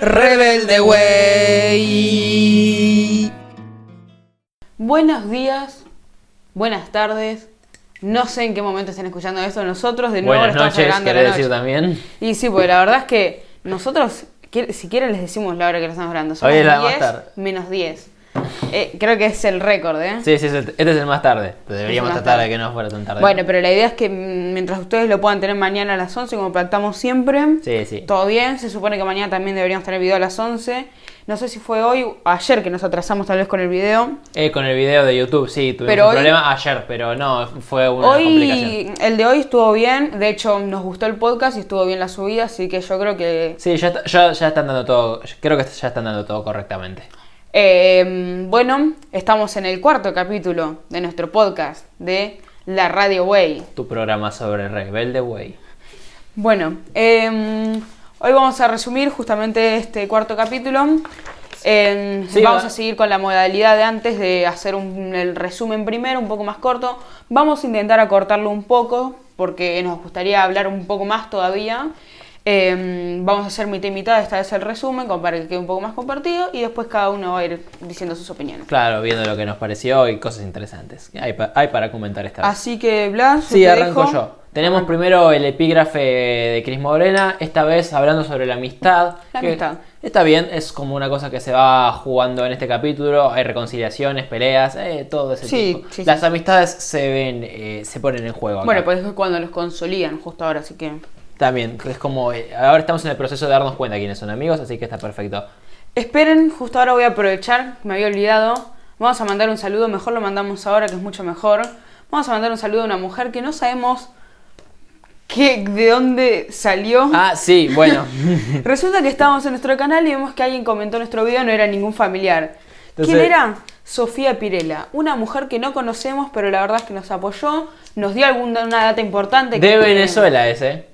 Rebelde Way. Buenos días, buenas tardes. No sé en qué momento están escuchando esto. Nosotros de nuevo Buenas lo estamos noches, a la querés noche. decir también. Y sí, porque la verdad es que nosotros, si quieren les decimos la hora que lo estamos grabando. Somos Hoy es la más 10 tarde. menos 10. Eh, creo que es el récord, ¿eh? Sí, sí, este es el más tarde. Deberíamos más tratar tarde. de que no fuera tan tarde. Bueno, pero la idea es que mientras ustedes lo puedan tener mañana a las 11, como pactamos siempre, Sí, sí. todo bien. Se supone que mañana también deberíamos tener video a las 11. No sé si fue hoy o ayer que nos atrasamos tal vez con el video. Eh, con el video de YouTube, sí, tuvimos Pero un hoy- problema ayer, pero no, fue una complicación. Hoy, el de hoy estuvo bien. De hecho, nos gustó el podcast y estuvo bien la subida. Así que yo creo que. Sí, ya, ya, ya están dando todo, creo que ya están dando todo correctamente. Eh, bueno, estamos en el cuarto capítulo de nuestro podcast de La Radio Way. Tu programa sobre Rebelde Way. Bueno, eh, hoy vamos a resumir justamente este cuarto capítulo. Eh, Sí, vamos va- a seguir con la modalidad de antes de hacer un- el resumen primero, un poco más corto. Vamos a intentar acortarlo un poco porque nos gustaría hablar un poco más todavía. Eh, vamos a hacer mitad y mitad, esta vez el resumen, para que quede un poco más compartido y después cada uno va a ir diciendo sus opiniones. Claro, viendo lo que nos pareció y cosas interesantes. Hay, pa- hay para comentar esta vez. Así que, Blas, Sí, te arranco dejo. yo. Tenemos primero el epígrafe de Cris Morena, esta vez hablando sobre la amistad. La amistad. Está bien, es como una cosa que se va jugando en este capítulo. Hay reconciliaciones, peleas, eh, todo ese Sí, tipo. sí, Las sí. amistades se ven, eh, se ponen en juego. acá. Bueno, pues es cuando los consolidan, justo ahora, así que. También, es como. eh, ahora estamos en el proceso de darnos cuenta quiénes son amigos, así que está perfecto. Esperen, justo ahora voy a aprovechar, me había olvidado. Vamos a mandar un saludo, mejor lo mandamos ahora, que es mucho mejor. Vamos a mandar un saludo a una mujer que no sabemos qué, de dónde salió. Ah, sí, bueno. Resulta que estábamos en nuestro canal y vemos que alguien comentó nuestro video, no era ningún familiar. Entonces- ¿Quién era? Sofía Pirela, una mujer que no conocemos, pero la verdad es que nos apoyó, nos dio alguna una data importante. de Venezuela ese.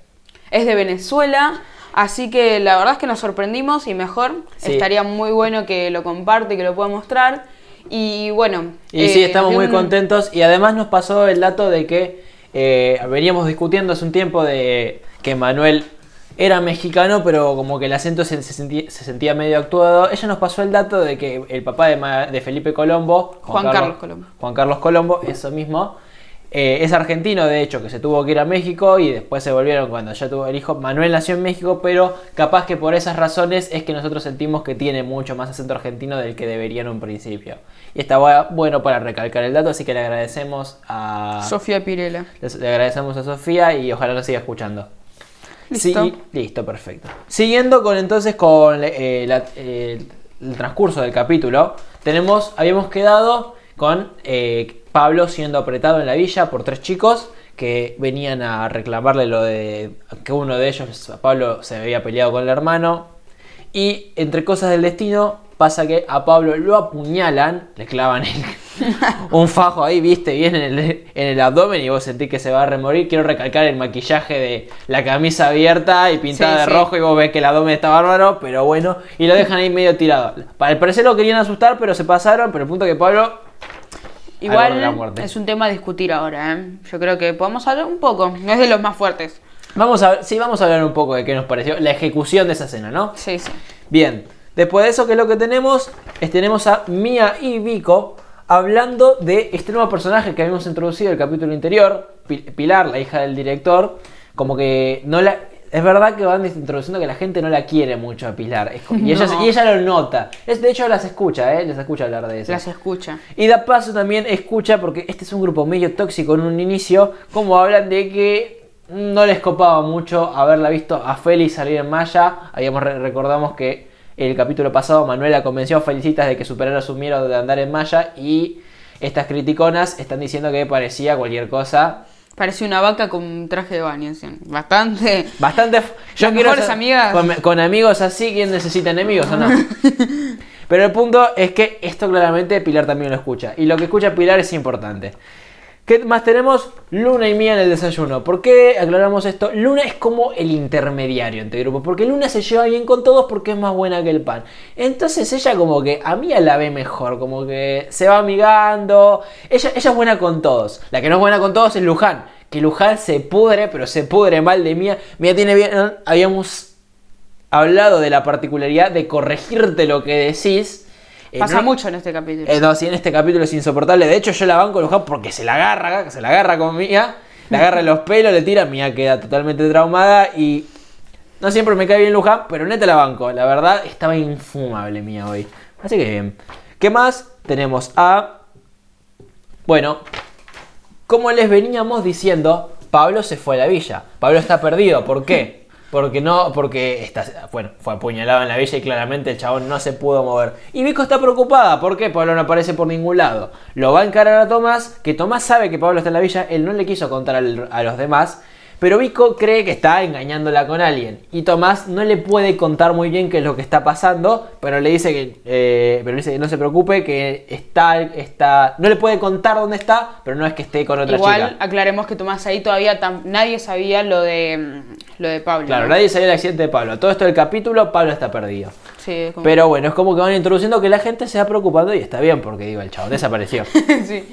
Es de Venezuela, así que la verdad es que nos sorprendimos y mejor. Sí. Estaría muy bueno que lo comparte, que lo pueda mostrar. Y bueno. Y eh, sí, estamos muy un- contentos. Y además nos pasó el dato de que eh, veníamos discutiendo hace un tiempo de que Manuel era mexicano, pero como que el acento se, se sentía, se sentía medio actuado. Ella nos pasó el dato de que el papá de Felipe Colombo, Juan Carlos Colombo. Juan Carlos Colombo, eso mismo. Eh, es argentino, de hecho, que se tuvo que ir a México y después se volvieron cuando ya tuvo el hijo. Manuel nació en México, pero capaz que por esas razones es que nosotros sentimos que tiene mucho más acento argentino del que debería en un principio. Y está bu- bueno para recalcar el dato, así que le agradecemos a, Sofía Pirela. le agradecemos a Sofía y ojalá nos siga escuchando. Listo. Sí, listo, perfecto. Siguiendo con entonces con eh, la- eh, el transcurso del capítulo, tenemos, habíamos quedado con eh, Pablo siendo apretado en la villa por tres chicos que venían a reclamarle lo de que uno de ellos, Pablo, se había peleado con el hermano. Y entre cosas del destino pasa que a Pablo lo apuñalan, le clavan el- un fajo ahí, viste, bien en el, en el abdomen y vos sentís que se va a remorir. Quiero recalcar el maquillaje de la camisa abierta y pintada Sí, de sí. rojo y vos ves que el abdomen está bárbaro, pero bueno, y lo dejan ahí medio tirado. Al parecer lo querían asustar, pero se pasaron, pero el punto que Pablo... al borde de la Igual es un tema a discutir ahora, ¿eh? Yo creo que podemos hablar un poco. No es de los más fuertes. Vamos a, sí, vamos a hablar un poco de qué nos pareció la ejecución de esa escena, ¿no? Sí, sí. Bien, después de eso, ¿qué es lo que tenemos? Es, tenemos a Mia y Vico hablando de este nuevo personaje que habíamos introducido en el capítulo anterior, Pi- Pilar, la hija del director, como que no la... Es verdad que van introduciendo que la gente no la quiere mucho a Pilar. es y, ella, No. y ella lo nota. Es, de hecho, las escucha, ¿eh? Les escucha hablar de eso. Las escucha. Y da paso también escucha, porque este es un grupo medio tóxico en un inicio, como hablan de que no les copaba mucho haberla visto a Félix salir en Maya. Habíamos re- recordamos que el capítulo pasado Manuela convenció a Felicitas de que superara su miedo de andar en Maya y estas criticonas están diciendo que parecía cualquier cosa. Parece una vaca con un traje de baño. ¿sí? Bastante. Bastante... f- Las mejores amigas. Con, con amigos así, ¿quién necesita enemigos o no? Pero el punto es que esto claramente Pilar también lo escucha. Y lo que escucha Pilar es importante. ¿Qué más tenemos? Luna y Mía en el desayuno. ¿Por qué aclaramos esto? Luna es como el intermediario entre grupos. Porque Luna se lleva bien con todos porque es más buena que el pan. Entonces ella como que a Mía la ve mejor. Como que se va amigando. Ella, ella es buena con todos. La que no es buena con todos es Luján. Que Luján se pudre, pero se pudre mal de Mía. Mía tiene bien... Habíamos hablado de la particularidad de corregirte lo que decís. Eh, Pasa no- mucho en este capítulo. eh, no, sí, en este capítulo es insoportable. De hecho, yo la banco Luján porque se la agarra, se la agarra con Mía, le agarra los pelos, le tira, Mía queda totalmente traumada y no siempre me cae bien Luján, pero neta la banco. La verdad, estaba infumable Mía hoy. Así que bien. ¿Qué más? Tenemos a... Bueno, como les veníamos diciendo, Pablo se fue a la villa. Pablo está perdido. ¿Por qué? Porque no, porque está, bueno, fue apuñalado en la villa y claramente el chabón no se pudo mover. Y Vico está preocupada. ¿Por qué? Pablo no aparece por ningún lado. Lo va a encarar a Tomás, que Tomás sabe que Pablo está en la villa. Él no le quiso contar a los demás. Pero Vico cree que está engañándola con alguien. Y Tomás no le puede contar muy bien qué es lo que está pasando. Pero le dice que, eh, pero le dice que no se preocupe, que está, está. No le puede contar dónde está, pero no es que esté con otra Igual chica. aclaremos que Tomás ahí todavía nadie sabía lo de mm, lo de Pablo. Claro, ¿no? nadie sabía el accidente de Pablo. Todo esto del capítulo, Pablo está perdido. Sí, como- Pero bueno, es como que van introduciendo que la gente se va preocupando y está bien, porque digo, el chavo desapareció. sí.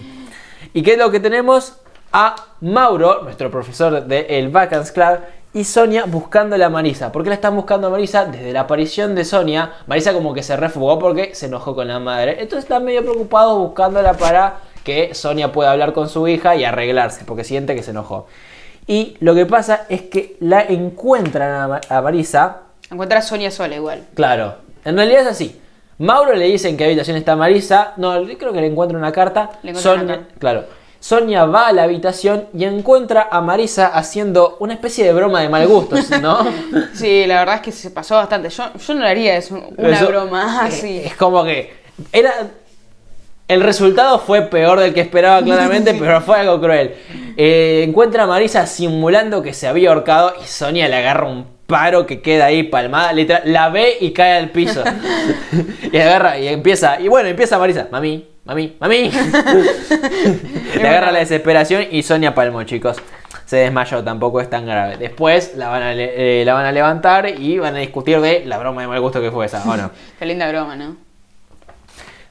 ¿Y qué es lo que tenemos? A Mauro, nuestro profesor del el Vacance Club, y Sonia buscando a Marisa. ¿Por qué la están buscando a Marisa? Desde la aparición de Sonia, Marisa como que se refugó porque se enojó con la madre. Entonces están medio preocupados buscándola para que Sonia pueda hablar con su hija y arreglarse, porque siente que se enojó. Y lo que pasa es que la encuentran a, Ma- a Marisa Encuentra a Sonia sola igual. Claro, en realidad es así. Mauro le dice en qué habitación está Marisa. No, creo que le encuentra una carta. Le encuentra una Sonia, carta. claro. Sonia va a la habitación y encuentra a Marisa haciendo una especie de broma de mal gusto, ¿no? Sí, la verdad es que se pasó bastante. Yo, yo no le haría eso, una Eso- broma así. Es como que era el resultado fue peor del que esperaba claramente, pero fue algo cruel. Eh, encuentra a Marisa simulando que se había ahorcado y Sonia le agarra un paro que queda ahí palmada, literal, la ve y cae al piso. y agarra y empieza, y bueno, empieza Marisa, mami, mami, mami. le agarra la desesperación y Sonia palmó, chicos. Se desmayó, tampoco es tan grave. Después la van a, le- eh, la van a levantar y van a discutir de la broma de mal gusto que fue esa, ¿o no? Qué linda broma, ¿no?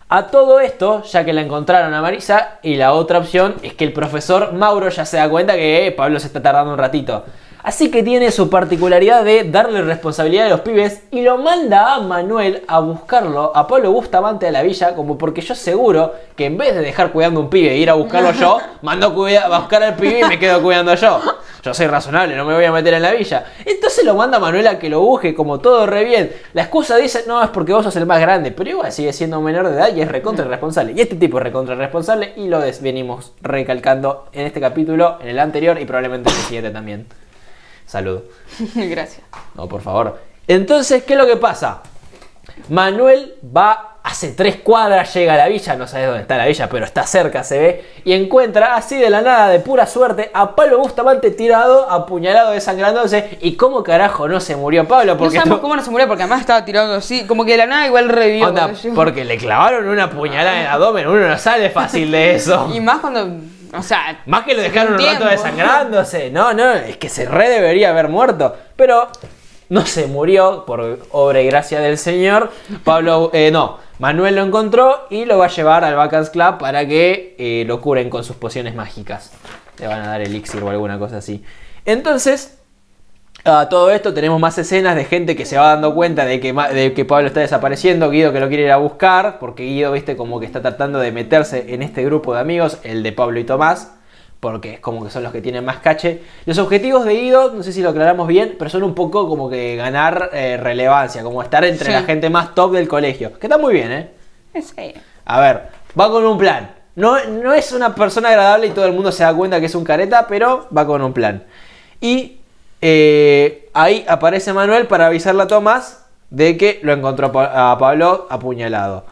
A todo esto, ya que la encontraron a Marisa, y la otra opción es que el profesor Mauro ya se da cuenta que eh, Pablo se está tardando un ratito. Así que tiene su particularidad de darle responsabilidad a los pibes y lo manda a Manuel a buscarlo, a Pablo Bustamante a la villa, como porque yo seguro que en vez de dejar cuidando a un pibe e ir a buscarlo yo, mandó cuida- a buscar al pibe y me quedo cuidando yo. Yo soy razonable, no me voy a meter en la villa. Entonces lo manda a Manuel a que lo busque, como todo re bien. La excusa dice, no, es porque vos sos el más grande, pero igual sigue siendo un menor de edad y es recontra irresponsable. Y este tipo es recontra irresponsable y lo venimos recalcando en este capítulo, en el anterior y probablemente en el siguiente también. Salud. Gracias. No, por favor. Entonces, ¿qué es lo que pasa? Manuel va, hace tres cuadras, llega a la villa, no sabes dónde está la villa, pero está cerca, se ve, y encuentra así de la nada, de pura suerte, a Pablo Bustamante tirado, apuñalado, desangrándose. ¿Y cómo carajo no se murió Pablo? No Porque sabemos cómo no se murió porque además estaba tirando así. Como que de la nada igual revivió. Onda, porque le clavaron una puñalada en el abdomen, uno no sale fácil de eso. Y más cuando. O sea. Más que lo dejaron un rato desangrándose. No, no, es que se re debería haber muerto. Pero no se murió por obra y gracia del Señor. Pablo, eh, no, Manuel lo encontró y lo va a llevar al Bacans Club para que eh, lo curen con sus pociones mágicas. Le van a dar elixir o alguna cosa así. Entonces, a todo esto tenemos más escenas de gente que se va dando cuenta de que, de que Pablo está desapareciendo, Guido que lo quiere ir a buscar, porque Guido, viste, como que está tratando de meterse en este grupo de amigos, el de Pablo y Tomás, porque es como que son los que tienen más cache. Los objetivos de Guido, no sé si lo aclaramos bien, pero son un poco como que ganar eh, relevancia, como estar entre Sí. la gente más top del colegio, que está muy bien, ¿eh? Sí. A ver, va con un plan. No, no es una persona agradable y todo el mundo se da cuenta que es un careta, pero va con un plan. Y eh, ahí aparece Manuel para avisarle a Tomás de que lo encontró a Pa- a Pablo apuñalado.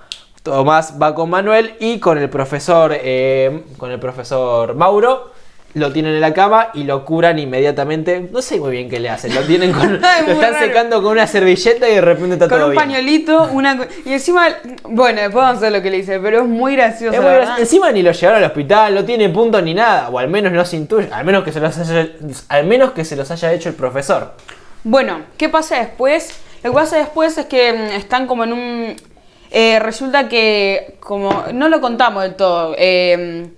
Tomás va con Manuel y con el profesor, eh, con el profesor Mauro. Lo tienen en la cama y lo curan inmediatamente. No sé muy bien qué le hacen. Lo tienen con, lo están raro. secando con una servilleta y de repente está Con todo un bien. pañuelito, una. Y encima. Bueno, después vamos a ver lo que le hice, pero es muy gracioso. Es la muy verdad. gracioso. Encima ni lo llevaron al hospital, no tiene punto ni nada, o al menos no se intuye, al menos que se los haya, al menos que se los haya hecho el profesor. Bueno, ¿qué pasa después? Lo que pasa después es que mm, están como en un... eh, resulta que, como... No lo contamos del todo. eh,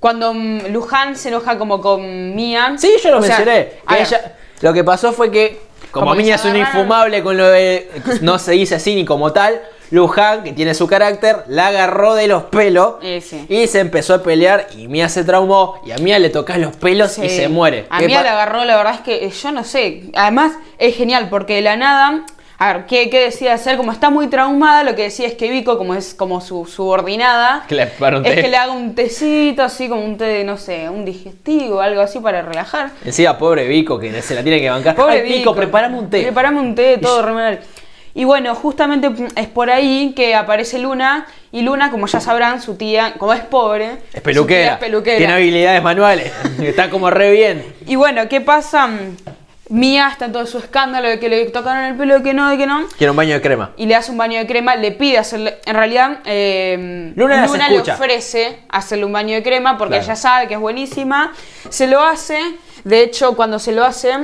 cuando mm, Luján se enoja como con Mia... Sí, yo lo o sea, mencioné. a que ver, ella- lo que pasó fue que como, que Mía es un infumable con lo de. No se dice así ni como tal. Luján, que tiene su carácter, la agarró de los pelos y se empezó a pelear. Y Mía se traumó. Y a Mía le tocas los pelos y se muere. A ¿Qué mí pa- la agarró, la verdad es que eh, yo no sé. Además, es genial porque de la nada. A ver, ¿qué, qué decide hacer? Como está muy traumada, lo que decía es que Vico, como es como su subordinada, Que le es que le haga un tecito, así como un té de, no sé, un digestivo, algo así para relajar. Encima, pobre Vico, que se la tiene que bancar. Pobre Ay, Vico, preparame un té. Preparame un té, todo re mal. Y bueno, justamente es por ahí que aparece Luna. Y Luna, como ya sabrán, su tía, como es pobre, Es peluquera. es peluquera. Tiene habilidades manuales. Está como re bien. Y bueno, ¿qué pasa? Mía está en todo su escándalo de que le tocaron el pelo, de que no, de que no. Quiero un baño de crema. Y le hace un baño de crema, le pide hacerle. En realidad, eh, Luna le ofrece hacerle un baño de crema porque Claro. ella sabe que es buenísima. Se lo hace. De hecho, cuando se lo hace,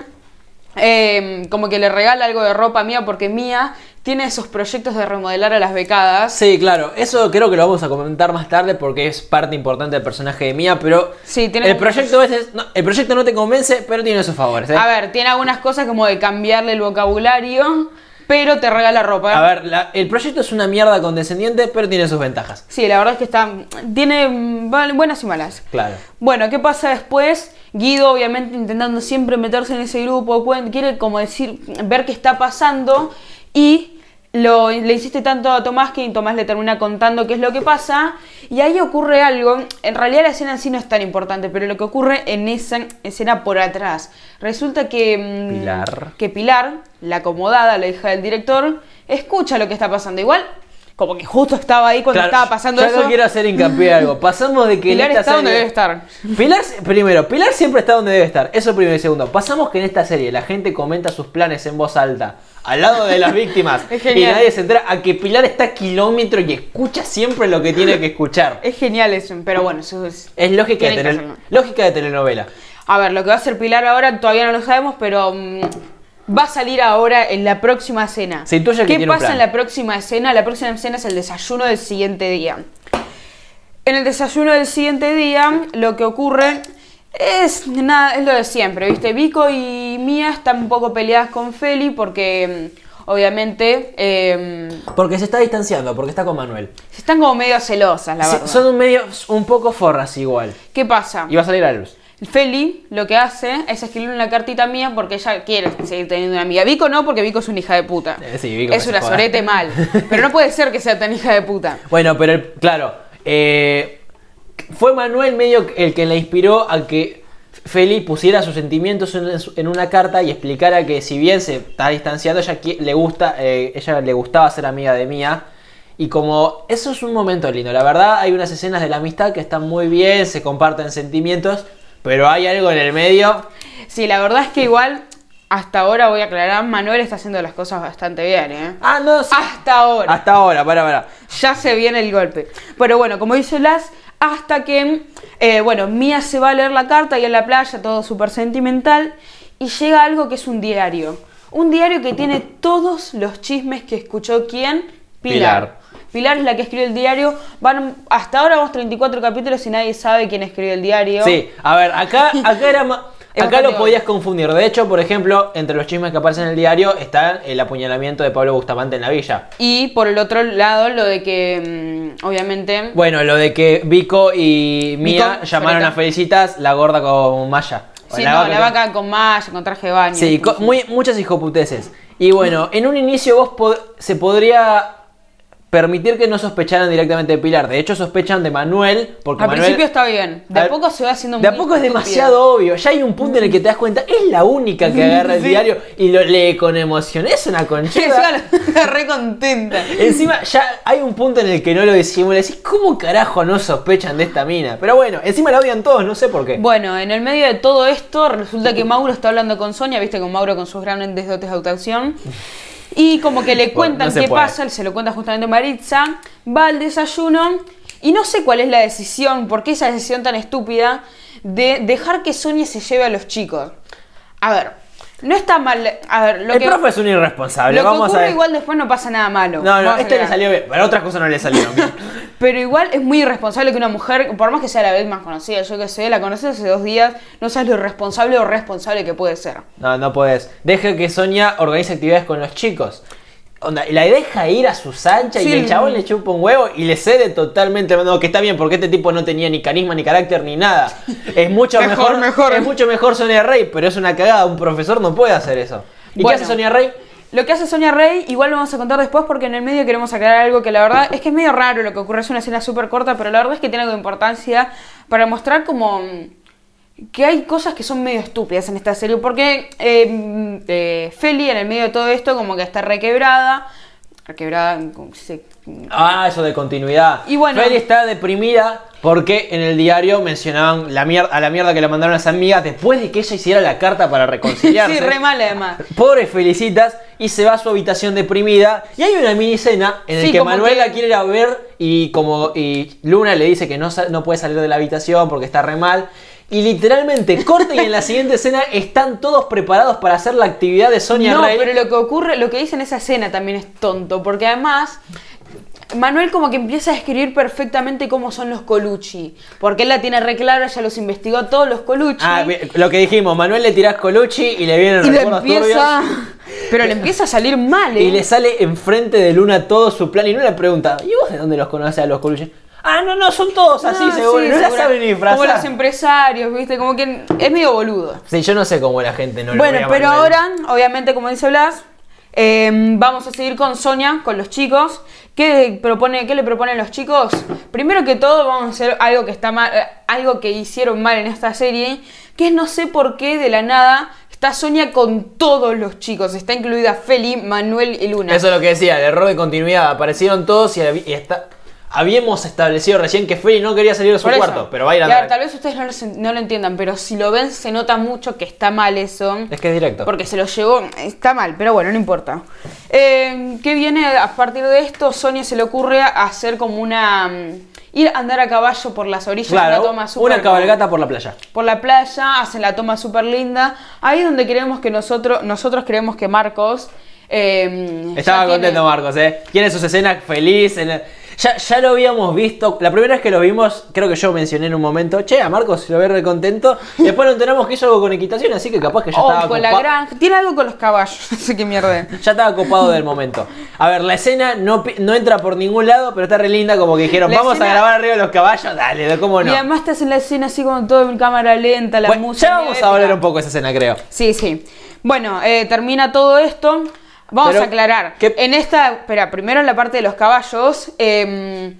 eh, como que le regala algo de ropa a Mía porque Mía tiene esos proyectos de remodelar a las becadas. Sí, claro, eso creo que lo vamos a comentar más tarde porque es parte importante del personaje de Mía, pero Sí, tiene el muchos- proyecto, a veces, no, el proyecto no te convence, pero tiene sus favores. ¿eh? A ver, tiene algunas cosas como de cambiarle el vocabulario, pero te regala ropa. A ver, la- el proyecto es una mierda condescendiente, pero tiene sus ventajas. Sí, la verdad es que está. Tiene buenas y malas. Claro. Bueno, ¿qué pasa después? Guido, obviamente, intentando siempre meterse en ese grupo, quiere como decir, ver qué está pasando y lo, le insiste tanto a Tomás que Tomás le termina contando qué es lo que pasa. Y ahí ocurre algo, en realidad la escena en sí no es tan importante, pero lo que ocurre en esa escena por atrás, resulta que mm, Pilar. que Pilar, la acomodada, la hija del director, escucha lo que está pasando, igual como que justo estaba ahí cuando Claro, estaba pasando yo eso. quiero hacer hincapié algo. Pasamos de que en Pilar esta está donde serie- debe estar. Pilar, primero, Pilar siempre está donde debe estar. Eso primero y segundo. Pasamos que en esta serie la gente comenta sus planes en voz alta, al lado de las víctimas. Es y nadie se entera a que Pilar está a kilómetro y escucha siempre lo que tiene que escuchar. Es genial eso, pero bueno, eso es... Es de, lógica de telenovela. A ver, lo que va a hacer Pilar ahora todavía no lo sabemos, pero mm, va a salir ahora en la próxima. Se intuye que ¿Qué tiene un pasa en la próxima escena? La próxima escena es el desayuno del siguiente día. En el desayuno del siguiente día, lo que ocurre es nada, es lo de siempre, ¿viste? Vico y Mía están un poco peleadas con Feli porque mm, obviamente eh, Porque se está distanciando, porque está con Manuel. están como medio celosas, la Sí, verdad. son un medio, un poco forras igual. ¿Qué pasa? Y va a salir a la luz. Feli lo que hace es escribirle una cartita mía porque ella quiere seguir teniendo una amiga. Vico no, porque Vico es una hija de puta. Eh, sí, Vico es una sorete mal. Pero no puede ser que sea tan hija de puta. Bueno, pero el- claro, eh, fue Manuel medio el que le inspiró a que Feli pusiera sus sentimientos en, una carta y explicara que si bien se está distanciando, ella le gusta, eh, ella le gustaba ser amiga de Mía. Y como eso es un momento lindo, la verdad hay unas escenas de la amistad que están muy bien, se comparten sentimientos, pero hay algo en el medio. Sí, la verdad es que igual, hasta ahora voy a aclarar, Manuel está haciendo las cosas bastante bien, ¿eh? Ah, no, sí. Hasta ahora. Hasta ahora, para, para. Ya se viene el golpe. Pero bueno, como dice Las, hasta que, eh, bueno, Mía se va a leer la carta y en la playa, todo súper sentimental, y llega algo que es un diario. Un diario que tiene todos los chismes que escuchó quién? Pilar. Pilar es la que escribió el diario. Van, hasta ahora vamos 34 capítulos y nadie sabe quién escribió el diario. Sí, a ver, acá, acá era Es Acá lo podías confundir. De hecho, por ejemplo, entre los chismes que aparecen en el diario está el apuñalamiento de Pablo Bustamante en la villa. Y por el otro lado, lo de que, mm, obviamente, Bueno, lo de que Vico y Mía Vico, llamaron a Felicitas la gorda con Maya. Sí, la no, vaca la con- vaca con traje de baño. Sí, muy, muchas hijoputeces. Y bueno, en un inicio vos pod- se podría permitir que no sospecharan directamente de Pilar. De hecho, sospechan de Manuel. Porque Al Manuel- principio está bien. De a poco se va haciendo De a poco es demasiado obvio. Ya hay un punto en el que te das cuenta, es la única que agarra el Sí. diario y lo lee con emoción. Es una conchita. encima re contenta. Encima ya hay un punto en el que no lo decimos. Le decís, ¿cómo carajo no sospechan de esta mina? Pero bueno, encima la odian todos, no sé por qué. Bueno, en el medio de todo esto, resulta que Mauro está hablando con Sonia, viste, con Mauro con sus grandes dotes de actuación. Y como que le Bueno, cuentan no qué puede. pasa, él se lo cuenta justamente Maritza, va al desayuno y no sé cuál es la decisión, por qué esa decisión tan estúpida de dejar que Sonia se lleve a los chicos. A ver, No está mal. A ver, lo el que, profe es un irresponsable, lo que vamos a ocurre ver. igual después no pasa nada malo. No, no, este le salió bien, para otras cosas no le salieron bien. Pero igual es muy irresponsable que una mujer, por más que sea la vez más conocida, yo que sé, la conoces hace dos días, no sabes lo irresponsable o responsable que puede ser. No, no puedes. Deja que Sonia organice actividades con los chicos. Onda, y la deja ir a su anchas y Sí. el chabón le chupa un huevo y le cede totalmente. No, que está bien, porque este tipo no tenía ni carisma, ni carácter, ni nada. Es mucho Mejor, mejor, mejor. Es mucho mejor Sonia Rey, pero es una cagada. Un profesor no puede hacer eso. ¿Y Bueno. qué hace Sonia Rey? Lo que hace Sonia Rey, igual lo vamos a contar después porque en el medio queremos aclarar algo que la verdad es que es medio raro lo que ocurre, es una escena súper corta, pero la verdad es que tiene algo de importancia para mostrar como mm, que hay cosas que son medio estúpidas en esta serie, porque eh, mm, eh, Feli en el medio de todo esto como que está requebrada, requebrada, se- Ah, eso de continuidad. Y bueno. Feli está deprimida porque en el diario mencionaban la a la mierda que le mandaron las amigas después de que ella hiciera la carta para reconciliarse. sí, re mal además. Pobre Felicitas y se va a su habitación deprimida. Y hay una mini escena en la Sí, que como Manuel que- la quiere ir a ver y como y Luna le dice que no, no puede salir de la habitación porque está re mal. Y literalmente corta y en la siguiente escena están todos preparados para hacer la actividad de Sonia no, Rey. pero lo que ocurre, lo que dice en esa escena también es tonto, porque además Manuel como que empieza a escribir perfectamente cómo son los Colucci, porque él la tiene re clara, ya los investigó todos los Colucci. Ah, lo que dijimos, Manuel le tirás Colucci y le vienen y le recuerdos empieza, turbios. pero le empieza a salir mal, ¿eh? Y le sale enfrente de Luna todo su plan y Luna le pregunta, ¿y vos de dónde los conoces a los Colucci? Ah, no, no, son todos así, Ah, seguro. sí, no la seguro. saben ni disfrazar. Como los empresarios, ¿viste? Como que es medio boludo. Sí, yo no sé cómo la gente no lo Bueno, ve a pero ahora, obviamente, como dice Blas, eh, vamos a seguir con Sonia, con los chicos. ¿Qué, propone, ¿Qué le proponen los chicos? Primero que todo, vamos a hacer algo que está mal, eh, algo que hicieron mal en esta serie, que es no sé por qué de la nada está Sonia con todos los chicos. Está incluida Feli, Manuel y Luna. Eso es lo que decía, el error de continuidad. Aparecieron todos y, y está... habíamos establecido recién que Feli no quería salir de su Por eso. cuarto, pero va a ir a andar. tal vez ustedes no lo, sen- no lo entiendan, pero si lo ven se nota mucho que está mal eso. Es que es directo. Porque se lo llevó, está mal, pero bueno, no importa. Eh, ¿Qué viene a partir de esto? Sonia se le ocurre hacer como una... mm, Ir a andar a caballo por las orillas, Claro, una toma súper una cabalgata por la playa. por la playa, hacen la toma súper linda. Ahí es donde creemos que nosotros, nosotros creemos que Marcos... eh, ya Estaba tiene- contento Marcos, ¿eh? Tiene sus escenas feliz. en el- Ya, ya lo habíamos visto. La primera vez que lo vimos, creo que yo mencioné en un momento, che, a Marcos lo ve re contento. Y después nos enteramos que hizo algo con equitación, así que capaz que ya Oh, estaba con la copa- granja. Tiene algo con los caballos, sé qué mierda. Ya estaba copado del momento. A ver, la escena no, no entra por ningún lado, pero está re linda, como que dijeron, La vamos escena- a grabar arriba de los caballos, dale, ¿cómo no? Y además te hacen la escena así con todo en cámara lenta, la Bueno, música. ya vamos a hablar un poco de esa escena, creo. Sí, sí. Bueno, eh, termina todo esto. Vamos Pero, a aclarar. ¿qué- En esta, espera, primero en la parte de los caballos. eh,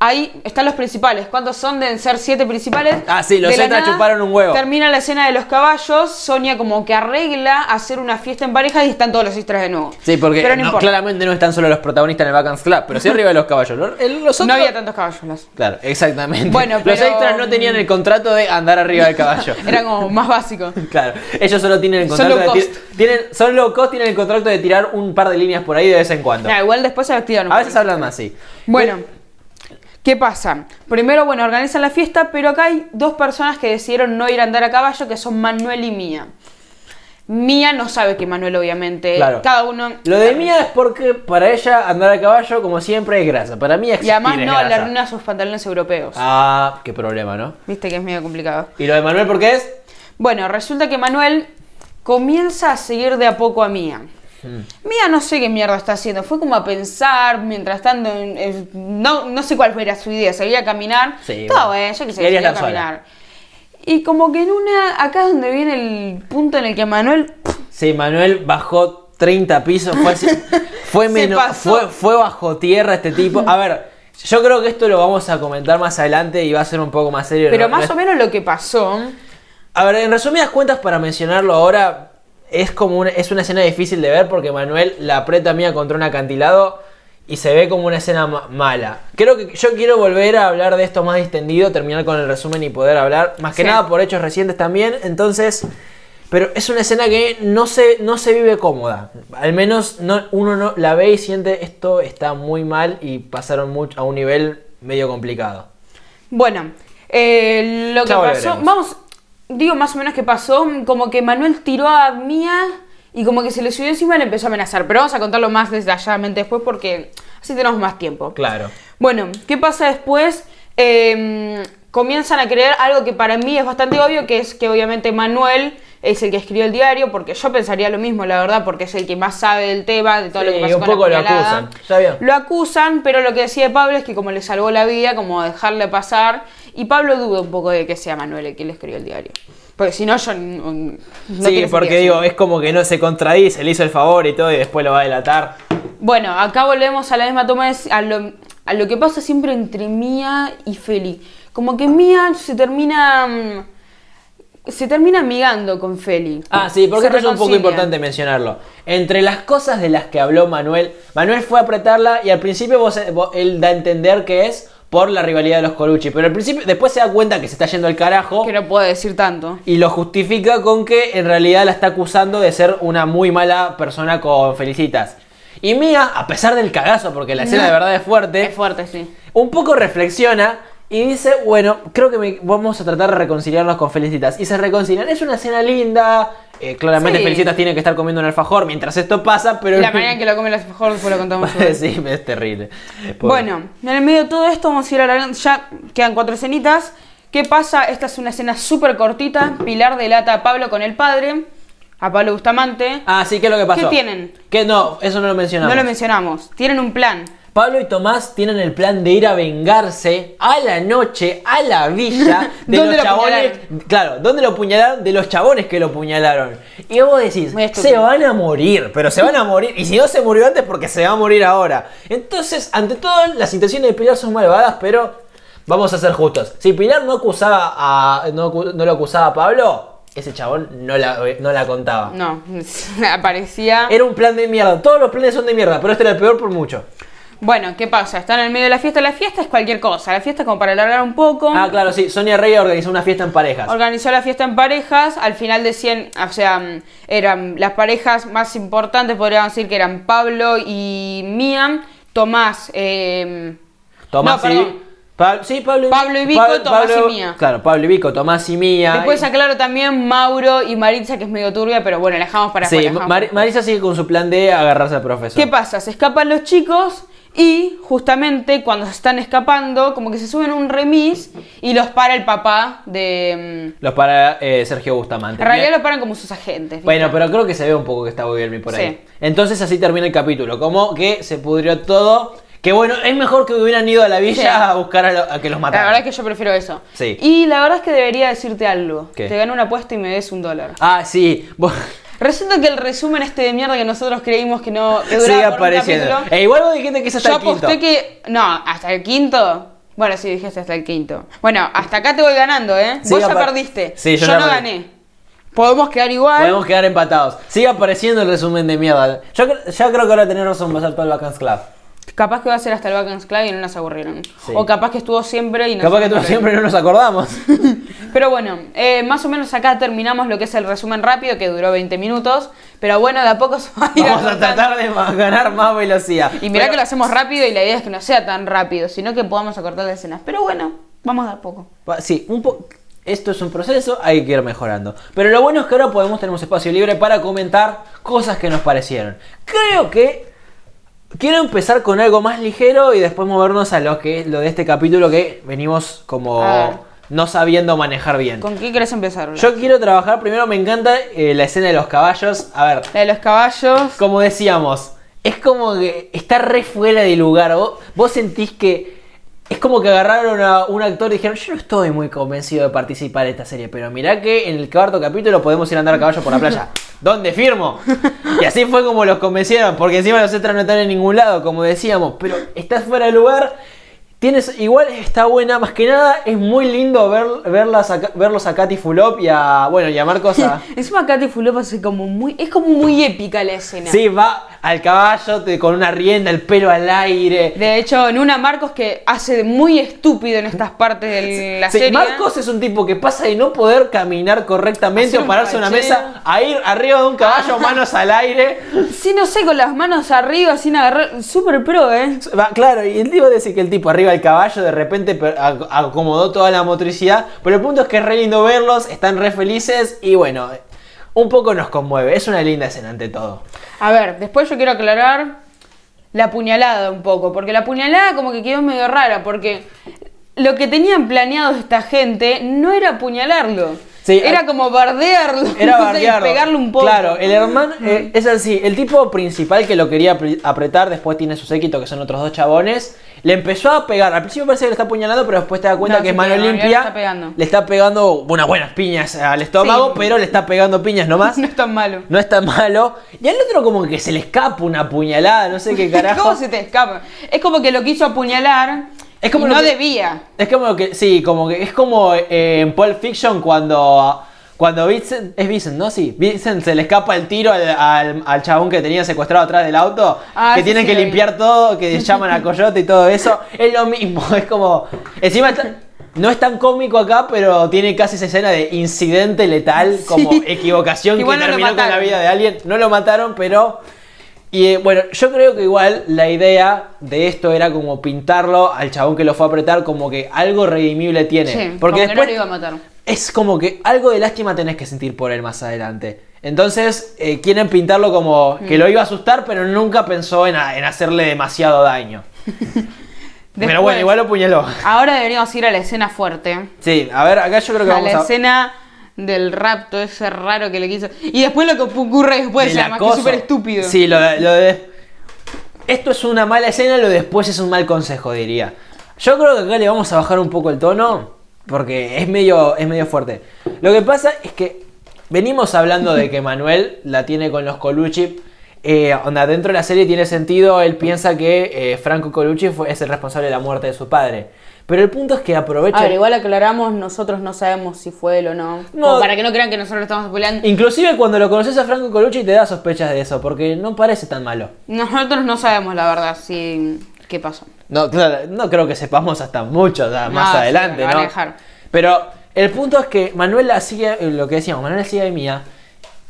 ahí están los principales. ¿Cuántos son? Deben ser siete principales. Ah, sí, los nada, chuparon un huevo. Termina la escena de los caballos. Sonia como que arregla hacer una fiesta en pareja y están todos los extras de nuevo. Sí, porque Pero no, claramente no están solo los protagonistas en el Vacance Club, pero sí arriba de los caballos. Los, los No había tantos caballos. Claro, exactamente. Bueno, Los pero- extras no tenían el contrato de andar arriba del caballo. Era como más básico. Claro, ellos solo tienen el contrato low de cost. tienen, cost, tienen el contrato de tirar un par de líneas por ahí de vez en cuando. Nah, igual después se activan un A veces hablan así. Bueno, ¿qué pasa? Primero, bueno, organizan la fiesta, pero acá hay dos personas que decidieron no ir a andar a caballo, que son Manuel y Mía. Mía no sabe que Manuel, obviamente. Claro. Cada uno. Lo de Mía es porque para ella andar a caballo, como siempre, es grasa. Para mí Y además es no, le arruina sus pantalones europeos. Ah, qué problema, ¿no? Viste que es medio complicado. ¿Y lo de Manuel por qué es? Bueno, resulta que Manuel comienza a seguir de a poco a Mía. Hmm. Mía no sé qué mierda está haciendo, fue como a pensar, mientras tanto, no, no sé cuál era su idea, salía a caminar, Sí, todo bueno. bien, yo qué sé, salía a sola. caminar. Y como que en una, acá es donde viene el punto en el que Manuel, Sí, Manuel bajó 30 pisos, fue, así- fue, menos, fue, fue bajo tierra este tipo. A ver, yo creo que esto lo vamos a comentar más adelante y va a ser un poco más serio. pero No- más o menos lo que pasó, A ver, en resumidas cuentas, para mencionarlo ahora, es como una, es una escena difícil de ver porque Manuel la aprieta mía contra un acantilado y se ve como una escena ma- mala. Creo que yo quiero volver a hablar de esto más distendido, terminar con el resumen y poder hablar, más que Sí. nada por hechos recientes también. Entonces, pero es una escena que no se, no se vive cómoda. Al menos no, uno no la ve y siente esto está muy mal y pasaron mucho, a un nivel medio complicado. bueno, eh, lo que pasó, vamos, digo más o menos qué pasó, como que Manuel tiró a Mía y como que se le subió encima y le empezó a amenazar. Pero vamos a contarlo más detalladamente después porque así tenemos más tiempo. Claro. Bueno, ¿qué pasa después? Eh, comienzan a creer algo que para mí es bastante obvio, que es que obviamente Manuel es el que escribió el diario, porque yo pensaría lo mismo, la verdad, porque es el que más sabe del tema, de todo lo que pasó un con poco la lo acusan. Está bien. Lo acusan, pero lo que decía Pablo es que como le salvó la vida, como dejarle pasar, y Pablo duda un poco de que sea Manuel el que le escribió el diario. Porque si no, yo... No, sí, porque sentido. digo, es como que no se contradice, le hizo el favor y todo y después lo va a delatar. Bueno, acá volvemos a la misma toma, de- a lo, a lo que pasa siempre entre Mía y Feli. Como que Mía se termina. mm, Se termina amigando con Feli. Ah, sí, porque esto es un poco importante mencionarlo. Entre las cosas de las que habló Manuel, Manuel fue a apretarla y al principio vos- vos- él da a entender que es por la rivalidad de los Colucci, pero al principio después se da cuenta que se está yendo al carajo Que no puedo decir tanto. y lo justifica con que en realidad la está acusando de ser una muy mala persona con Felicitas. Y Mía, a pesar del cagazo, porque la escena de verdad es fuerte, Es fuerte, sí. un poco reflexiona y dice, bueno, creo que me- vamos a tratar de reconciliarnos con Felicitas. Y se reconcilian. Es una escena linda. Eh, claramente Sí. Felicitas tiene que estar comiendo un alfajor mientras esto pasa, pero... La manera en que lo come la mejor después lo contamos. sí, es terrible. Bueno, en el medio de todo esto vamos a ir a Ya quedan cuatro escenitas. ¿Qué pasa? Esta es una escena súper cortita. Pilar delata a Pablo con el padre. A Pablo Bustamante. Ah, sí, ¿qué es lo que pasó? ¿Qué tienen? Que no, eso no lo mencionamos. No lo mencionamos. Tienen un plan. Pablo y Tomás tienen el plan de ir a vengarse a la noche, a la villa de ¿Dónde los lo chabones. Claro, ¿dónde lo apuñalaron? De los chabones que lo apuñalaron. Y vos decís, se van a morir, pero se van a morir. Y si no se murió antes, porque se va a morir ahora. Entonces, ante todo, las intenciones de Pilar son malvadas, pero vamos a ser justos. Si Pilar no acusaba a. no lo acusaba a Pablo, ese chabón no la, no la contaba. No, aparecía. Era un plan de mierda. Todos los planes son de mierda, pero este era el peor por mucho. Bueno, ¿qué pasa? Están en el medio de la fiesta. La fiesta es cualquier cosa. La fiesta es como para alargar un poco. Ah, claro, sí. Sonia Rey organizó una fiesta en parejas. Organizó la fiesta en parejas. Al final decían, o sea, eran las parejas más importantes, podríamos decir que eran Pablo y Mía. Tomás, eh, Tomás no, y. Pa- sí, Pablo y, Pablo y Vico, Tomás y Mía. Claro, Pablo y Vico, Tomás y Mía. Después Y- aclaro también Mauro y Maritza, que es medio turbia, pero bueno, la dejamos para Sí, Mar- Marisa sigue con su plan de agarrarse al profesor. ¿Qué pasa? Se escapan los chicos y justamente cuando se están escapando, como que se suben un remis y los para el papá de... Los para eh, Sergio mm, Bustamante. En realidad los paran como sus agentes. ¿viste? Bueno, pero creo que se ve un poco que está Guillermo por ahí. Sí. Entonces así termina el capítulo. Como que se pudrió todo. Que bueno, es mejor que hubieran ido a la villa Sí. a buscar a, lo- a que los La mataran. verdad es que yo prefiero eso. Sí. Y la verdad es que debería decirte algo. ¿Qué? Te gano una apuesta y me des un dólar. Ah, sí. Vos- Resulta que el resumen este de mierda que nosotros creímos que no que duraba Sigue por un apareciendo. capítulo, E igual vos dijiste que es hasta yo el quinto. aposté que. No, hasta el quinto. Bueno, sí, dijiste hasta el quinto. Bueno, hasta acá te voy ganando, ¿eh? Sigue Vos ya apar- perdiste. Sí, yo yo ya no perdí. gané. Podemos quedar igual. Podemos quedar empatados. Sigue apareciendo el resumen de mierda. Yo, cre- yo creo que ahora tenés razón, va a ser todo el Vacance Club. Capaz que va a ser hasta el Vacance Club y no nos aburrieron. Sí. O capaz que estuvo siempre y nos Capaz que aburrieron. siempre no nos acordamos. Pero bueno, eh, más o menos acá terminamos lo que es el resumen rápido, que duró 20 minutos. Pero bueno, de a poco se va a ir Vamos a tratar de ganar más velocidad. Y mirá Pero- que lo hacemos rápido y la idea es que no sea tan rápido, sino que podamos acortar las escenas. Pero bueno, vamos de a poco. Sí, un po- Esto es un proceso, hay que ir mejorando. Pero lo bueno es que ahora podemos tener un espacio libre para comentar cosas que nos parecieron. Creo que quiero empezar con algo más ligero y después movernos a lo que lo de este capítulo que venimos como no sabiendo manejar bien. ¿Con qué querés empezar? Blas? Yo quiero trabajar, primero me encanta eh, la escena de los caballos. A ver, La de los caballos. como decíamos, es como que está re fuera de lugar. Vos, vos sentís que es como que agarraron a un actor y dijeron, yo no estoy muy convencido de participar en esta serie, pero mirá que en el cuarto capítulo podemos ir a andar a caballo por la playa. ¿Dónde firmo? Y así fue como los convencieron, porque encima los extras no están en ningún lado, como decíamos, pero estás fuera de lugar. Tienes, igual está buena, más que nada, es muy lindo ver, verlas a- verlos a Katy Fulop y a, bueno, y a Marcos a... Encima Katy Fulop hace como muy. Es como muy épica la escena. Sí, va al caballo te- con una rienda, el pelo al aire. De hecho, en una Marcos que hace muy estúpido en estas partes de la Sí, serie. Marcos es un tipo que pasa de no poder caminar correctamente Hacer o pararse en una mesa a ir arriba de un caballo, manos al aire. Sí, no sé, con las manos arriba, sin agarrar. Súper pro, ¿eh? Va, claro, y el tipo dice que el tipo arriba arriba del caballo, de repente acomodó toda la motricidad. Pero el punto es que es re lindo verlos, están re felices y bueno, un poco nos conmueve. Es una linda escena ante todo. A ver, después yo quiero aclarar la puñalada un poco, porque la puñalada como que quedó medio rara, porque lo que tenían planeado esta gente no era apuñalarlo, Sí, era como bardearlo, Era bardearlo. pegarle un poco. Claro, el hermano eh, es así. El tipo principal que lo quería apre- apretar, después tiene su séquito, que son otros dos chabones. Le empezó a pegar. Al principio parece que le está apuñalando, pero después te das cuenta No, que sí, es mano limpia. le está pegando. Le está pegando unas buenas piñas al estómago, Sí. pero le está pegando piñas nomás. no es tan malo. No es tan malo. Y al otro como que se le escapa una puñalada, no sé qué carajo. ¿Cómo se te escapa? Es como que lo quiso apuñalar Es como y no que- debía. Es como que, sí, como que es como eh, en Pulp Fiction cuando, cuando Vincent, es Vincent, ¿no? Sí, Vincent se le escapa el tiro al, al, al chabón que tenía secuestrado atrás del auto, Ah, que sí, tienen sí, que vi. limpiar todo, que llaman a Coyote y todo eso. Es lo mismo, es como, encima está- no es tan cómico acá, pero tiene casi esa escena de incidente letal, como Sí. equivocación que Igual no lo terminó con la vida de alguien. No lo mataron, pero... Y eh, bueno, yo creo que igual la idea de esto era como pintarlo al chabón que lo fue a apretar como que algo redimible tiene. Sí, porque que no después lo iba a matar. es como que algo de lástima tenés que sentir por él más adelante. Entonces eh, quieren pintarlo como que Mm. lo iba a asustar, pero nunca pensó en, en hacerle demasiado daño. pero bueno, Después, igual lo puñaló. Ahora deberíamos ir a la escena fuerte. Sí, a ver, acá yo creo que a vamos la a... escena del rapto ese raro que le quiso. Y después lo que ocurre después, del además que es súper estúpido. Sí, lo de, lo de- Esto es una mala escena, lo de después es un mal consejo, diría. Yo creo que acá le vamos a bajar un poco el tono, porque es medio, es medio fuerte. Lo que pasa es que venimos hablando de que Manuel la tiene con los Colucci. Eh, onda, dentro de la serie tiene sentido, él piensa que eh, Franco Colucci fue, es el responsable de la muerte de su padre. Pero el punto es que aprovecha... A ver, igual aclaramos, nosotros no sabemos si fue él o no. No. Como para que no crean que nosotros lo estamos spoileando. Inclusive cuando lo conoces a Franco Colucci te da sospechas de eso, porque no parece tan malo. Nosotros no sabemos la verdad si qué pasó. No, claro, no creo que sepamos hasta mucho o sea, más No, sí, adelante, a ¿no? dejar. Pero el punto es que Manuel la sigue, eh, lo que decíamos, Manuel la sigue de Mía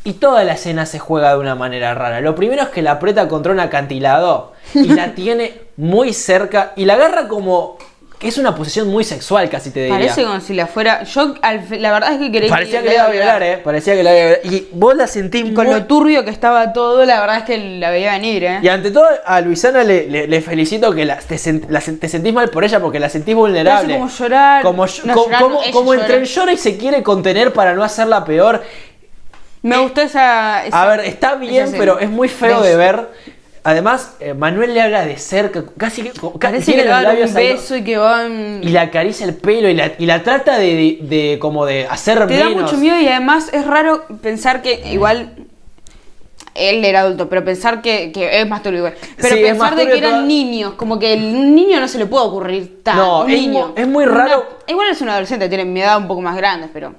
y toda la escena se juega de una manera rara. Lo primero es que la aprieta contra un acantilado y la tiene muy cerca y la agarra como que es una posición muy sexual, casi te diría. Parece como si la fuera. Yo, la verdad es que creí Parecía que le iba a violar, eh. Parecía que la iba a violar. Y vos la sentís Y con muy- lo turbio que estaba todo, la verdad es que la veía venir, eh. Y ante todo, a Luisana le, le- le felicito que la- te, sen- la sen- te sentís mal por ella porque la sentís vulnerable. Hace como llorar. Como, No, como, como entre llora. y se quiere contener para no hacerla peor. Me gustó esa, esa- A ver, está bien, pero es muy feo de ver. Además, eh, Manuel le habla de cerca, casi que Parece que le va a dar un beso y que van. y le acaricia el pelo y la, y la trata de, de- de como de hacer Te da menos. mucho miedo y además es raro pensar que igual. Él era adulto, pero pensar que, que es más turbio igual. Pero Sí, pensar de que eran toda- niños, como que el- niño no se le puede ocurrir tan. No, un es niño. mu- es muy Una- raro. igual es un adolescente, tiene mi edad un poco más grande, pero.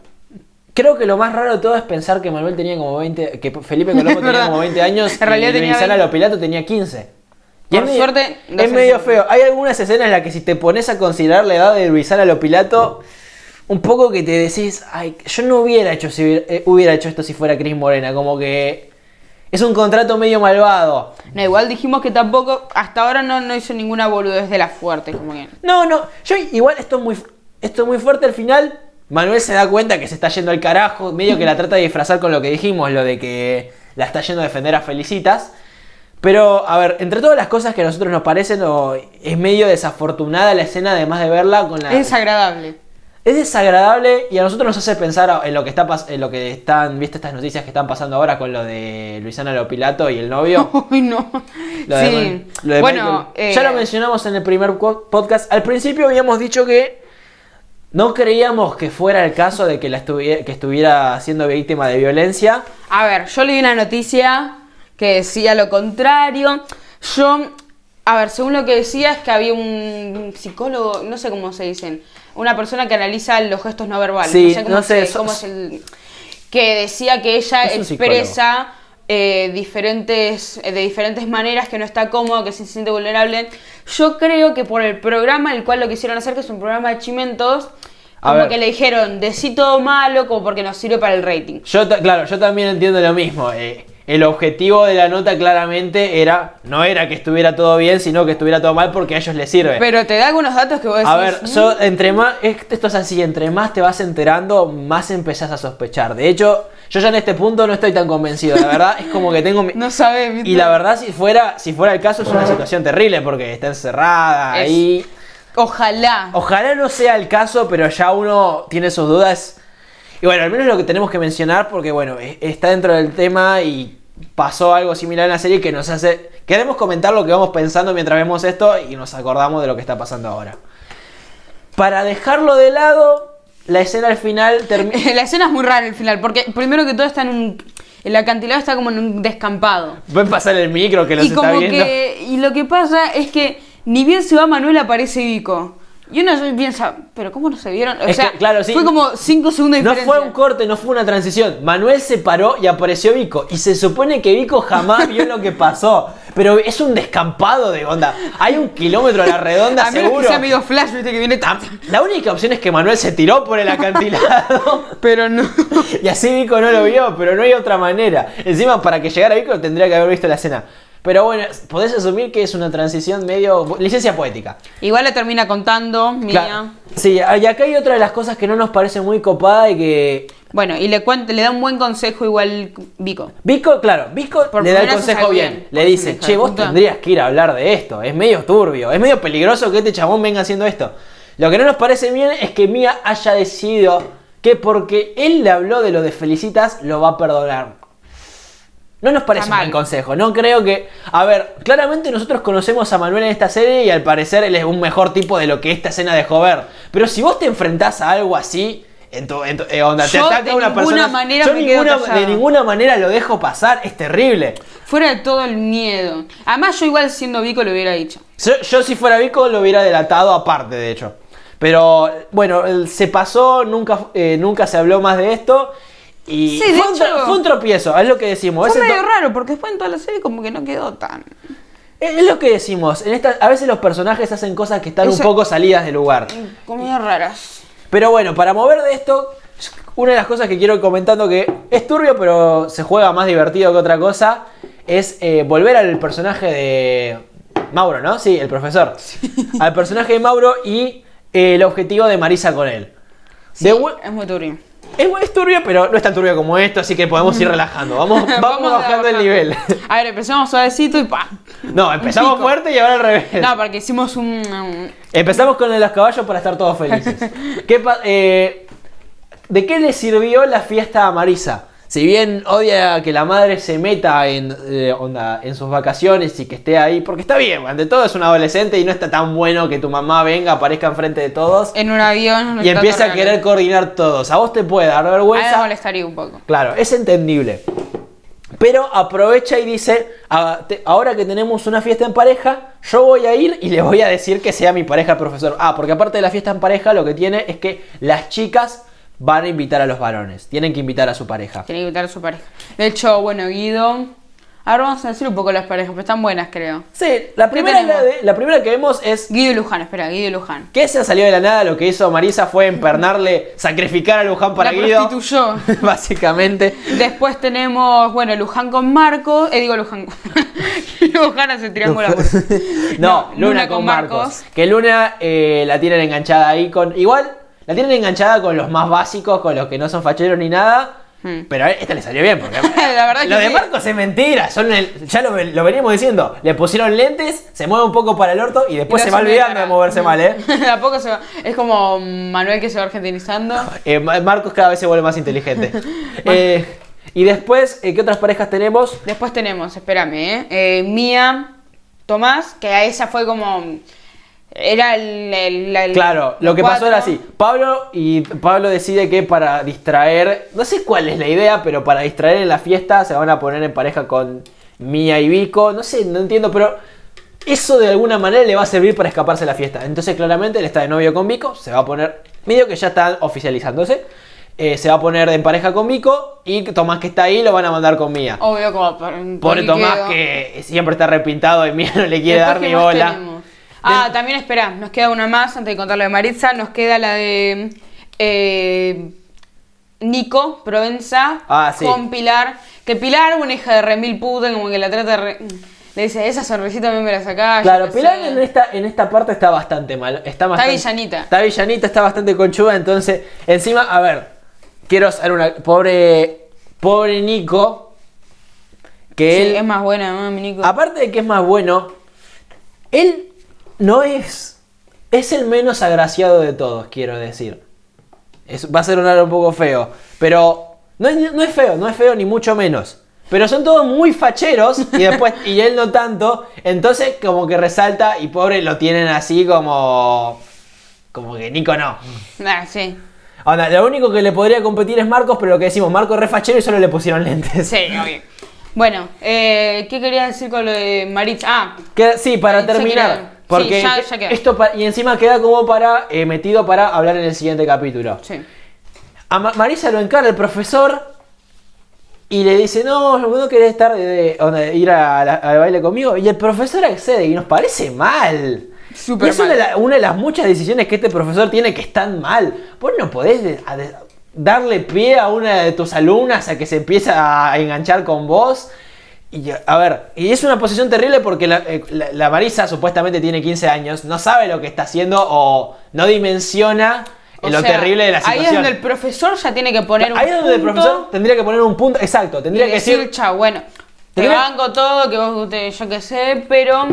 Creo que lo más raro de todo es pensar que Manuel tenía como 20, que Felipe Colombo tenía como 20 años En realidad y tenía Luisana 20. Lopilato tenía 15. Y Por es medio- suerte, no es medio feo. Hay algunas escenas en las que si te pones a considerar la edad de Luisana Lopilato, un poco que te decís, ay, yo no hubiera hecho, si hubiera, eh, hubiera hecho esto si fuera Cris Morena, como que es un contrato medio malvado. No, igual dijimos que tampoco. Hasta ahora no, no hizo ninguna boludez de las fuertes, como que. No, no, yo igual esto es muy, esto es muy fuerte al final. Manuel se da cuenta que se está yendo al carajo, medio que la trata de disfrazar con lo que dijimos, lo de que la está yendo a defender a Felicitas. Pero, a ver, entre todas las cosas que a nosotros nos parecen, o- es medio desafortunada la escena, además de verla con la... Es desagradable. Es desagradable y a nosotros nos hace pensar en lo que está en lo que están, viste estas noticias que están pasando ahora con lo de Luisana Lopilato y el novio. Uy, no. Lo de sí. Lo de bueno, Michael. eh, ya lo mencionamos en el primer podcast. Al principio habíamos dicho que no creíamos que fuera el caso de que, la estuviera, que estuviera siendo víctima de violencia. A ver, yo leí una noticia que decía lo contrario. Yo, a ver, según lo que decía es que había un psicólogo, no sé cómo se dicen, una persona que analiza los gestos no verbales. Sí, no sé cómo, no sé, se- cómo es el... Que decía que ella expresa eh, diferentes, eh, de diferentes maneras, que no está cómodo, que se siente vulnerable. Yo creo que por el programa, el cual lo quisieron hacer, que es un programa de chimentos, A como ver. que le dijeron, decí todo malo, como porque nos sirve para el rating. Yo, claro, yo también entiendo lo mismo. eh, el objetivo de la nota claramente era, no era que estuviera todo bien, sino que estuviera todo mal porque a ellos les sirve. Pero te da algunos datos que vos decís. A ver, "Mm, entre más, esto es así, entre más te vas enterando, más empezás a sospechar. De hecho, yo ya en este punto no estoy tan convencido, la verdad, es como que tengo... mi- no sabes. ¿viste? Y la verdad, si fuera, si fuera el caso, es una situación terrible porque está encerrada Es- ahí. Ojalá. Ojalá no sea el caso, pero ya uno tiene sus dudas. Y bueno, al menos lo que tenemos que mencionar, porque bueno, e- está dentro del tema y pasó algo similar en la serie que nos hace... Queremos comentar lo que vamos pensando mientras vemos esto y nos acordamos de lo que está pasando ahora. Para dejarlo de lado, la escena al final termina... la escena es muy rara al final, porque primero que todo está en un. El acantilado está como en un descampado. Pueden pasar el micro que los y está como viendo. que. Y lo que pasa es que ni bien se va Manuel aparece Vico. Y uno piensa, pero ¿cómo no se vieron? O Es sea, que, claro, sí. fue como 5 segundos de No diferencia. fue un corte, no fue una transición. Manuel se paró y apareció Vico. Y se supone que Vico jamás vio lo que pasó. Pero es un descampado de onda. Hay un kilómetro a la redonda A seguro. que sea medio flash, viste, que viene tan... La única opción es que Manuel se tiró por el acantilado. Pero no. y así Vico no lo vio, pero no hay otra manera. Encima, para que llegara Vico tendría que haber visto la escena. Pero bueno, podés asumir que es una transición medio. licencia poética. Igual le termina contando, mía. Sí, y acá hay otra de las cosas que no nos parece muy copada y que. Bueno, y le, cuenta, le da un buen consejo igual Vico. Vico, claro, Vico Por le da el consejo bien. bien. Le dice, che, vos puta". tendrías que ir a hablar de esto. Es medio turbio, es medio peligroso que este chabón venga haciendo esto. Lo que no nos parece bien es que Mía haya decidido que porque él le habló de lo de Felicitas, lo va a perdonar. No nos parece un mal. buen consejo. No creo que. A ver, claramente nosotros conocemos a Manuel en esta serie y al parecer él es un mejor tipo de lo que esta escena dejó ver. Pero si vos te enfrentás a algo así. En tu, en tu- eh, onda, te Yo ataca de una ninguna persona. manera yo ninguna- de ninguna manera lo dejo pasar. Es terrible. Fuera de todo el miedo. Además, yo igual siendo Vico lo hubiera dicho. Yo, yo si fuera Vico lo hubiera delatado aparte, de hecho. Pero bueno, se pasó, nunca, eh, nunca se habló más de esto. Y Sí, de fue, un fue tropiezo, es lo que decimos. Fue medio raro, porque después en toda la serie como que no quedó tan... es lo que decimos. En esta, a veces los personajes hacen cosas que están Eso- un poco salidas de lugar. Medio raras. Pero bueno, para mover de esto, una de las cosas que quiero ir comentando que es turbio, pero se juega más divertido que otra cosa, es eh, volver al personaje de Mauro, ¿no? Sí, el profesor. Al personaje de Mauro y eh, el objetivo de Marisa con él. De Es muy turbio. Es, es turbio, pero no es tan turbio como esto, así que podemos ir relajando. Vamos, vamos, bajando el nivel. A ver, empezamos suavecito y pa. No, empezamos fuerte y ahora al revés. No, porque hicimos un... un- Empezamos con el de los caballos para estar todos felices. ¿Qué eh, ¿De qué le sirvió la fiesta a Marisa? Si bien odia que la madre se meta en, eh, onda, en sus vacaciones y que esté ahí, porque está bien, ante todo es un adolescente y no está tan bueno que tu mamá venga, aparezca enfrente de todos en un avión... y empieza a querer coordinar todos. A vos te puede dar A vergüenza. molestaría un poco. Claro, es entendible. Pero aprovecha y dice, "Ah, ahora que tenemos una fiesta en pareja, yo voy a ir y le voy a decir que sea mi pareja el profesor. Ah, porque aparte de la fiesta en pareja, lo que tiene es que las chicas van a invitar a los varones. Tienen que invitar a su pareja. Tiene que invitar a su pareja. De hecho, bueno, Guido... Ahora vamos a decir un poco las parejas, pero están buenas, creo. Sí, la primera, la, tenemos? de- la primera que vemos es Guido y Luján, espera, Guido y Luján. que se salió de la nada. Lo que hizo Marisa fue empernarle, sacrificar a Luján para La Guido. prostituyó. Básicamente. Después tenemos, bueno, Luján con Marco. Eh, digo Luján. Luján hace triángulo. amor. No, Luna, con Marcos. Que Luna eh, la tienen enganchada ahí con. Igual, la tienen enganchada con los más básicos, con los que no son facheros ni nada. Hmm. Pero a esta le salió bien, porque La verdad lo que de sí. Marcos es mentira. Son el- ya lo, lo veníamos diciendo. Le pusieron lentes, se mueve un poco para el orto y después se va olvidando de moverse mal, ¿eh? A poco se va. Es como Manuel que se va argentinizando. Eh, Ma- Marcos cada vez se vuelve más inteligente. Eh, y después, eh, ¿qué otras parejas tenemos? Después tenemos, espérame, ¿eh? Eh, Mía, Tomás, que a esa fue como. Era el. el- el- Claro, lo que pasó era así. Pablo y Pablo decide que para distraer, no sé cuál es la idea, pero para distraer en la fiesta se van a poner en pareja con Mía y Vico. No sé, no entiendo, pero eso de alguna manera le va a servir para escaparse de la fiesta. Entonces claramente él está de novio con Vico, se va a poner, medio que ya están oficializándose, eh, se va a poner en pareja con Vico y Tomás que está ahí lo van a mandar con Mía. Obvio, como. por- Pobre. Tomás que siempre está repintado y Mía no le quiere Después, dar ¿qué ni bola. tenemos? Ah, también espera, nos queda una más antes de contar la de Maritza. Nos queda la de eh, Nico Provenza Ah, sí. con Pilar. Que Pilar, una hija de remil puta, como que la trata de re- Le dice, esa sonrisita a mí me la sacás. Claro, Pilar sé". en esta, en esta parte está bastante mal. Está, bastante, villanita. Está villanita, está bastante conchuda. Entonces, encima, a ver, quiero hacer una. Pobre. Pobre Nico. Que Sí, él. es más buena, mami, Nico. Aparte de que es más bueno, él no es. Es el menos agraciado de todos, quiero decir. Es- va a ser un un poco feo. Pero no es, no es feo, no es feo ni mucho menos. Pero son todos muy facheros y después y él no tanto. Entonces como que resalta y pobre lo tienen así como como que Nico no. Ah, sí. Onda, lo único que le podría competir es Marcos, pero lo que decimos, Marcos es re fachero y solo le pusieron lentes. Sí, obvio. Bueno, eh, ¿qué quería decir con lo de Maritza? Ah, Que- sí, para se terminar. Porque Sí, ya- ya queda. esto pa- y encima queda como para eh, metido para hablar en el siguiente capítulo. sí. A Ma- Marisa lo encara el profesor y le dice, no, no querés estar de, de- onda, de ir a la- al baile conmigo. Y el profesor accede y nos parece mal. Súper y es una de, la- una de las muchas decisiones que este profesor tiene que están mal. Vos no podés de- a de- darle pie a una de tus alumnas a que se empiece a enganchar con vos. Y yo- a ver, y es una posición terrible porque la, eh, la- la Marisa supuestamente tiene 15 años, no sabe lo que está haciendo o no dimensiona O lo sea, terrible de la situación. Ahí es donde el profesor ya tiene que poner un Ahí es donde el punto profesor tendría que poner un punto, exacto, y tendría que decir, chao, bueno, te banco todo, que vos, yo qué sé, pero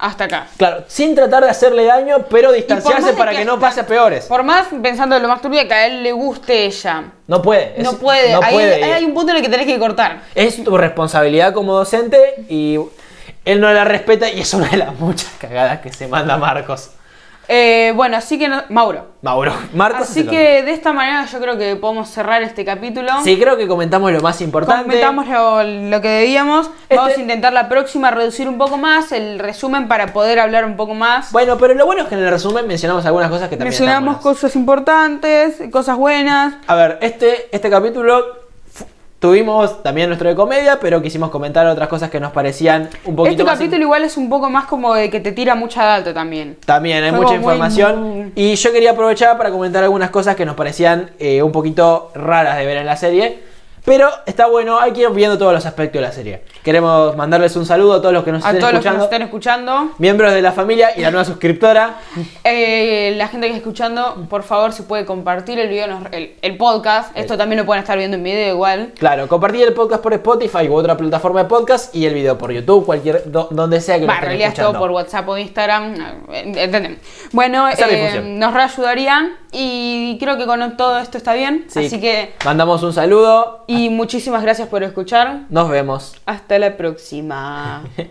hasta acá. claro, sin tratar de hacerle daño, pero distanciarse para que que no pase a peores. Por más pensando en lo más turbio que a él le guste ella. No puede. es- no puede. No ahí, puede. ahí hay un punto en el que tenés que cortar. Es tu responsabilidad como docente y él no la respeta y es una de las muchas cagadas que se manda Marcos. Eh, bueno, así que no- Mauro. Mauro, Marcos. Así que de esta manera yo creo que podemos cerrar este capítulo. Sí, creo que comentamos lo más importante. Comentamos lo, lo que debíamos. Vamos Este- a intentar la próxima reducir un poco más el resumen para poder hablar un poco más. Bueno, pero lo bueno es que en el resumen mencionamos algunas cosas que también están Mencionamos buenas. cosas importantes, cosas buenas. A ver, este, este capítulo tuvimos también nuestro de comedia, pero quisimos comentar otras cosas que nos parecían un poquito Este más capítulo igual es un poco más como de que te tira mucha data también. También hay Fue mucha muy- información. Y yo quería aprovechar para comentar algunas cosas que nos parecían eh, un poquito raras de ver en la serie. Pero está bueno, hay que ir viendo todos los aspectos de la serie. Queremos mandarles un saludo a todos los que nos A estén todos los que escuchando. nos estén escuchando. Miembros de la familia y la nueva suscriptora. Eh, la gente que está escuchando, por favor, si puede compartir el video, el, el podcast. Esto también lo pueden estar viendo en video igual. Claro, compartir el podcast por Spotify u otra plataforma de podcast y el video por YouTube, cualquier do- donde sea que lo estén realidad es todo escuchando. por WhatsApp o Instagram. Entendemos. Bueno, eh, nos reayudarían y creo que con todo esto está bien. Sí. Así que, Mandamos un saludo. y muchísimas gracias por escuchar. Nos vemos. Hasta la próxima.